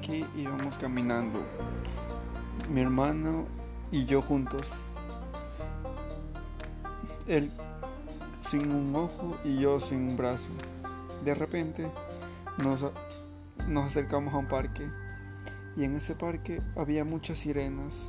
parque íbamos caminando, mi hermano y yo juntos. Él sin un ojo y yo sin un brazo. De repente nos, nos acercamos a un parque y en ese parque había muchas sirenas